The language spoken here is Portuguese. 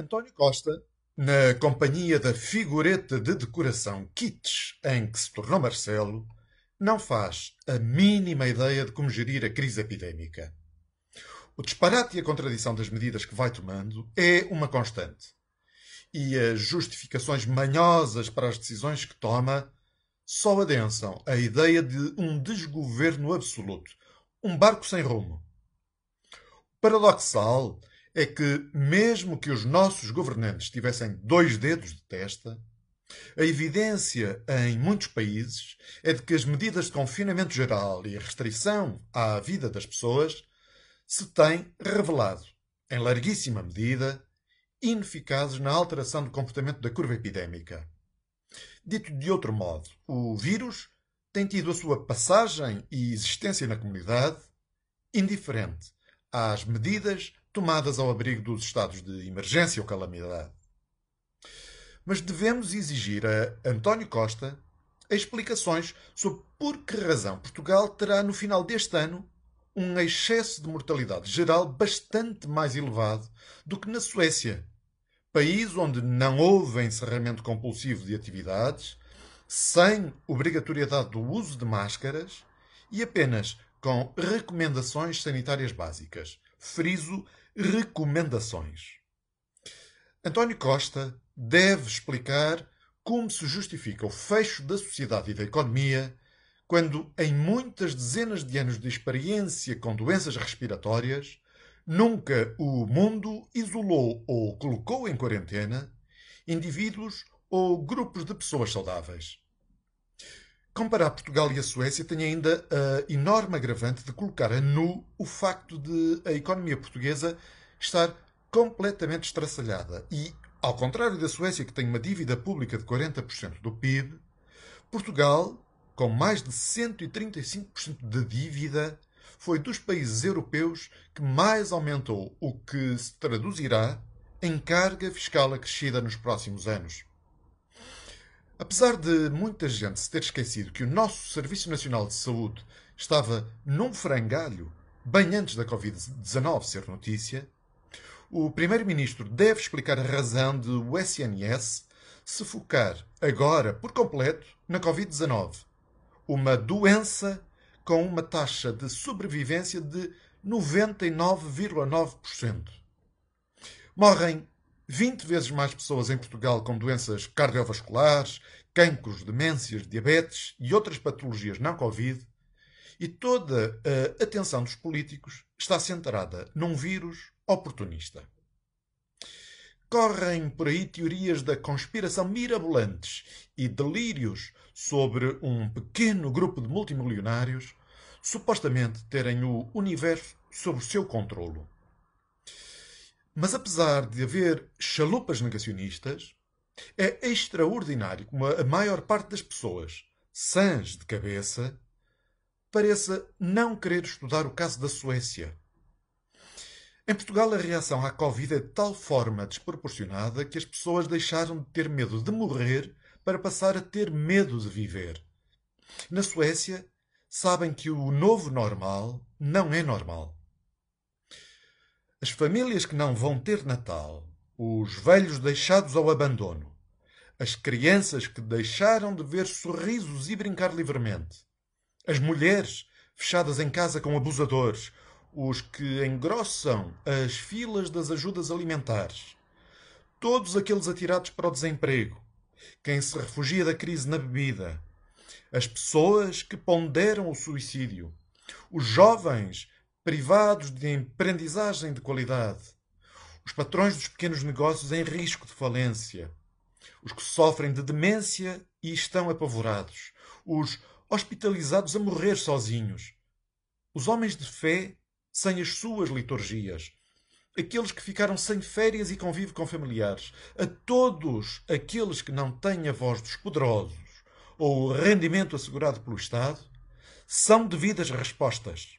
António Costa, na companhia da figureta de decoração Kitsch em que se tornou Marcelo, não faz a mínima ideia de como gerir a crise epidémica. O disparate e a contradição das medidas que vai tomando é uma constante. E as justificações manhosas para as decisões que toma só adensam a ideia de um desgoverno absoluto, um barco sem rumo. Paradoxal é que, mesmo que os nossos governantes tivessem dois dedos de testa, a evidência em muitos países é de que as medidas de confinamento geral e a restrição à vida das pessoas se têm revelado, em larguíssima medida, ineficazes na alteração do comportamento da curva epidémica. Dito de outro modo, o vírus tem tido a sua passagem e existência na comunidade indiferente às medidas tomadas ao abrigo dos estados de emergência ou calamidade. Mas devemos exigir a António Costa explicações sobre por que razão Portugal terá no final deste ano um excesso de mortalidade geral bastante mais elevado do que na Suécia, país onde não houve encerramento compulsivo de atividades, sem obrigatoriedade do uso de máscaras e apenas com recomendações sanitárias básicas. Friso recomendações. António Costa deve explicar como se justifica o fecho da sociedade e da economia quando, em muitas dezenas de anos de experiência com doenças respiratórias, nunca o mundo isolou ou colocou em quarentena indivíduos ou grupos de pessoas saudáveis. Comparar Portugal e a Suécia tem ainda a enorme agravante de colocar a nu o facto de a economia portuguesa estar completamente estraçalhada. E, ao contrário da Suécia, que tem uma dívida pública de 40% do PIB, Portugal, com mais de 135% de dívida, foi dos países europeus que mais aumentou, o que se traduzirá em carga fiscal acrescida nos próximos anos. Apesar de muita gente se ter esquecido que o nosso Serviço Nacional de Saúde estava num frangalho bem antes da Covid-19 ser notícia, o Primeiro-Ministro deve explicar a razão de o SNS se focar agora por completo na Covid-19, uma doença com uma taxa de sobrevivência de 99,9%. Morrem 20 vezes mais pessoas em Portugal com doenças cardiovasculares, cancros, demências, diabetes e outras patologias não Covid, e toda a atenção dos políticos está centrada num vírus oportunista. Correm por aí teorias da conspiração mirabolantes e delírios sobre um pequeno grupo de multimilionários supostamente terem o universo sob seu controlo. Mas apesar de haver chalupas negacionistas, é extraordinário como a maior parte das pessoas, sãs de cabeça, pareça não querer estudar o caso da Suécia. Em Portugal, a reação à Covid é de tal forma desproporcionada que as pessoas deixaram de ter medo de morrer para passar a ter medo de viver. Na Suécia, sabem que o novo normal não é normal. As famílias que não vão ter Natal, os velhos deixados ao abandono, as crianças que deixaram de ver sorrisos e brincar livremente, as mulheres fechadas em casa com abusadores, os que engrossam as filas das ajudas alimentares, todos aqueles atirados para o desemprego, quem se refugia da crise na bebida, as pessoas que ponderam o suicídio, os jovens privados de aprendizagem de qualidade, os patrões dos pequenos negócios em risco de falência, os que sofrem de demência e estão apavorados, os hospitalizados a morrer sozinhos, os homens de fé sem as suas liturgias, aqueles que ficaram sem férias e convívio com familiares, a todos aqueles que não têm a voz dos poderosos ou o rendimento assegurado pelo Estado, são devidas respostas.